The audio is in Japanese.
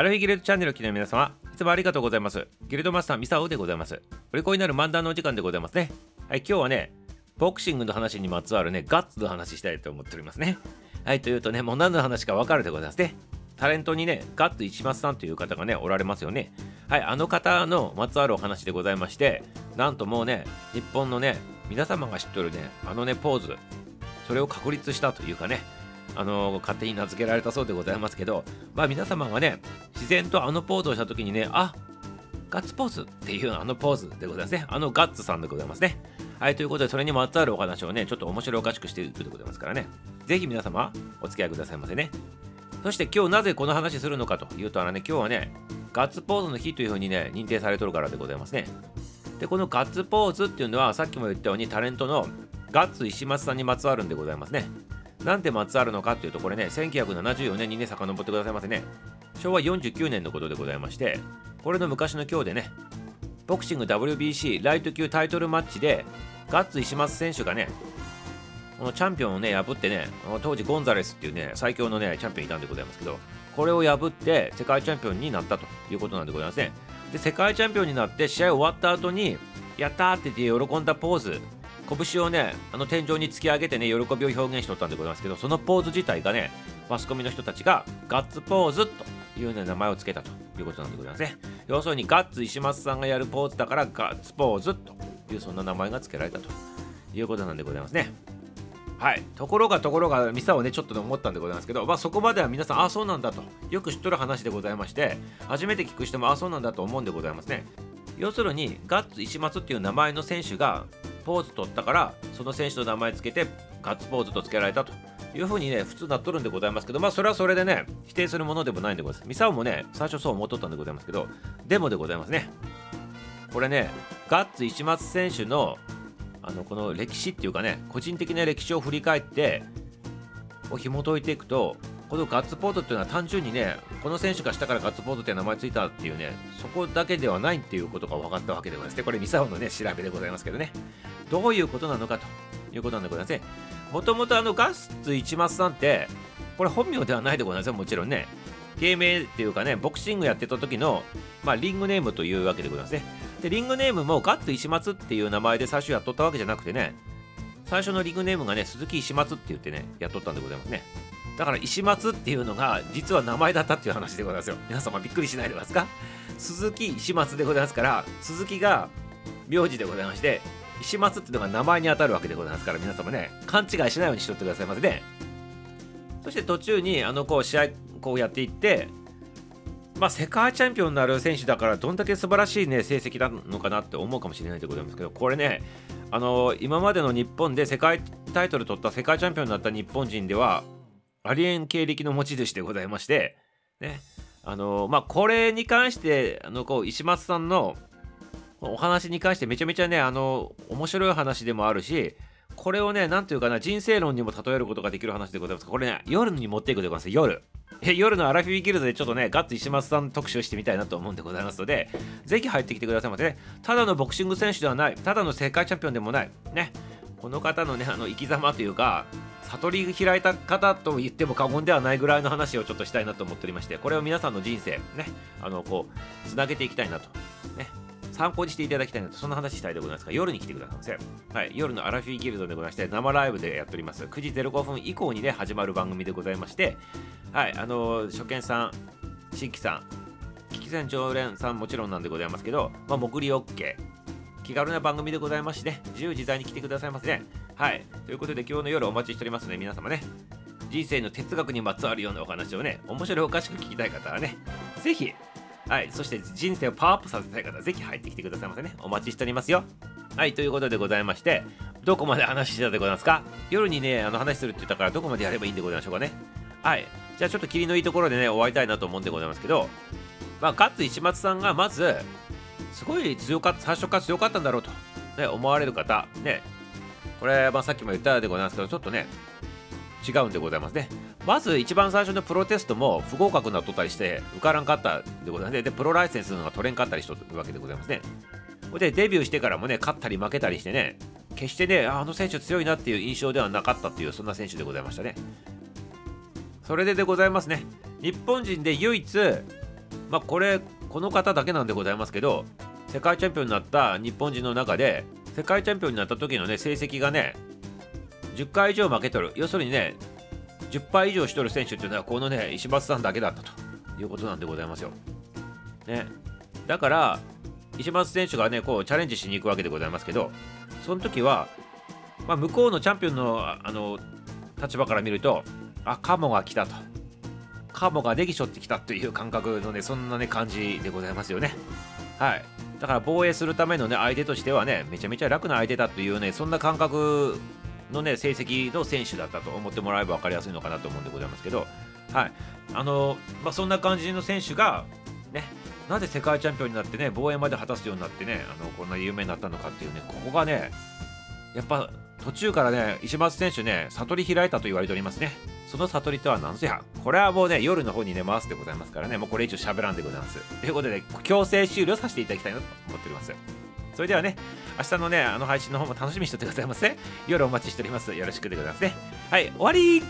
アルフィギルドチャンネルを聞きの皆様、いつもありがとうございます。ギルドマスターミサオでございます。お利口になる漫談のお時間でございますね。はい、今日はね、ボクシングの話にまつわるね、ガッツの話したいと思っておりますね。はい、というとね、もう何の話か分かるでございますね。タレントにね、ガッツ石松さんという方がね、おられますよね。はい、あの方のまつわるお話でございまして、なんともうね、日本のね、皆様が知ってるね、あのね、ポーズ、それを確立したというかね、あの勝手に名付けられたそうでございますけど、まあ皆様がね、自然とあのポーズをした時にね、あガッツポーズっていうあのポーズでございますね。あのガッツさんでございますね。はい、ということで、それにまつわるお話をね、ちょっと面白おかしくしているでございますからね。ぜひ皆様、お付き合いくださいませね。そして今日なぜこの話するのかというと、あのね、今日はね、ガッツポーズの日というふうにね、認定されとるからでございますね。で、このガッツポーズっていうのは、さっきも言ったようにタレントのガッツ石松さんにまつわるんでございますね。なんでまつわるのかっていうと、これね、1974年にね、遡ってくださいませね。昭和49年のことでございまして、これの昔の今日でね、ボクシング WBC ライト級タイトルマッチで、ガッツ石松選手がね、このチャンピオンをね、破ってね、当時ゴンザレスっていうね、最強のね、チャンピオンいたんでございますけど、これを破って世界チャンピオンになったということなんでございますね。で、世界チャンピオンになって試合終わった後に、やったーって言って喜んだポーズ、拳をね、あの天井に突き上げてね、喜びを表現しとったんでございますけど、そのポーズ自体がね、マスコミの人たちがガッツポーズというね、名前を付けたということなんでございますね。要するにガッツ石松さんがやるポーズだからガッツポーズというそんな名前が付けられたということなんでございますね。はい、ところがところがミサをねちょっと思ったんでございますけど、まあ、そこまでは皆さんああそうなんだとよく知っとる話でございまして初めて聞く人もああそうなんだと思うんでございますね要するにガッツ石松っていう名前の選手がポーズ取ったからその選手の名前つけてガッツポーズとつけられたと。いうふうにね普通なっとるんでございますけどまあそれはそれでね否定するものでもないんでございます。ミサオもね最初そう思っとったんでございますけどでもでございますね。これねガッツ石松選手のあのこの歴史っていうかね個人的な歴史を振り返ってを紐解いていくとこのガッツポーズっていうのは単純にねこの選手がしたからガッツポーズって名前ついたっていうねそこだけではないっていうことが分かったわけでございます。ねこれミサオのね調べでございますけどね。どういうことなのかということなんでございますねもともとあのガッツ一松さんってこれ本名ではないでございますよもちろんね。芸名っていうかねボクシングやってた時の、まあ、リングネームというわけでございますね。でリングネームもガッツ石松っていう名前で最初やっとったわけじゃなくてね最初のリングネームがね鈴木石松って言ってねやっとったんでございますね。だから石松っていうのが実は名前だったっていう話でございますよ。皆様びっくりしないでますか？鈴木石松でございますから、鈴木が名字でございまして、石松っていうのが名前に当たるわけでございますから、皆様ね、勘違いしないようにしとってくださいませね。そして途中に、あの、こう、試合、こうやっていって、まあ、世界チャンピオンになる選手だから、どんだけ素晴らしいね、成績なのかなって思うかもしれないでございますけど、これね、あの今までの日本で世界タイトル取った世界チャンピオンになった日本人では、ありえん経歴の持ち主でございまして、ね、あのまあ、これに関して、あのこう石松さんのお話に関してめちゃめちゃね、あの面白い話でもあるし、これをね、なんというかな、人生論にも例えることができる話でございます。これね、夜に持っていくでございます。夜。夜のアラフィビギルドでちょっとね、ガッツ石松さん特集してみたいなと思うんでございますので、ぜひ入ってきてくださいませね。ただのボクシング選手ではない、ただの世界チャンピオンでもない。ね。この方のね、あの生き様というか、悟り開いた方と言っても過言ではないぐらいの話をちょっとしたいなと思っておりましてこれを皆さんの人生ねあのこうつなげていきたいなとね参考にしていただきたいなとそんな話したいでございますが夜に来てくださいませ、はい、夜のアラフィーギルドでございまして生ライブでやっております。9時05分以降にね始まる番組でございましてはいあの初見さん新規さん危機戦常連さんもちろんなんでございますけど、まあ、潜り OK 気軽な番組でございましてね自由自在に来てくださいませねはい。ということで今日の夜お待ちしておりますね、皆様ね。人生の哲学にまつわるようなお話をね、面白おかしく聞きたい方はね、ぜひ、はい、そして人生をパワーアップさせたい方は、ぜひ入ってきてくださいませね。お待ちしておりますよ。はい、ということでございまして、どこまで話してたでございますか？夜にね、あの話するって言ったからどこまでやればいいんでございましょうかね。はい。じゃあちょっと霧のいいところでね、終わりたいなと思うんでございますけど、まあ、ガッツ石松さんがまず、すごい強かった、最初から強かったんだろうと、ね、思われる方、ね、これ、まあ、さっきも言ったでございますけど、ちょっとね、違うんでございますね。まず一番最初のプロテストも不合格になっとったりして、受からんかったでございますね。で、プロライセンスが取れんかったりしとるわけでございますね。で、デビューしてからもね、勝ったり負けたりしてね、決してね、あの選手強いなっていう印象ではなかったっていう、そんな選手でございましたね。それででございますね。日本人で唯一、まあこれこの方だけなんでございますけど世界チャンピオンになった日本人の中で世界チャンピオンになった時のね成績がね10回以上負けとる。要するにね10敗以上しとる選手っていうのはこのね石松さんだけだったと。いうことなんでございますよ。ね、だから石松選手がねこうチャレンジしに行くわけでございますけどその時は、まあ、向こうのチャンピオンのあの立場から見るとあカモが来たと。カモがネギショってきたという感覚のねそんなね感じでございますよね。はい。だから防衛するためのね相手としてはねめちゃめちゃ楽な相手だというねそんな感覚のね成績の選手だったと思ってもらえば分かりやすいのかなと思うんでございますけど。はい。あのまあそんな感じの選手がねなぜ世界チャンピオンになってね防衛まで果たすようになってねあのこんな有名になったのかっていうねここがねやっぱ途中からね石松選手ね悟り開いたと言われておりますね。その悟りとは何ぞや。これはもうね夜の方にね回すでございますからね。もうこれ以上喋らんでございます。ということで強制終了させていただきたいなと思っております。それではね明日のねあの配信の方も楽しみにしておいてくださいませ。夜お待ちしております。よろしくでございますね。はい終わり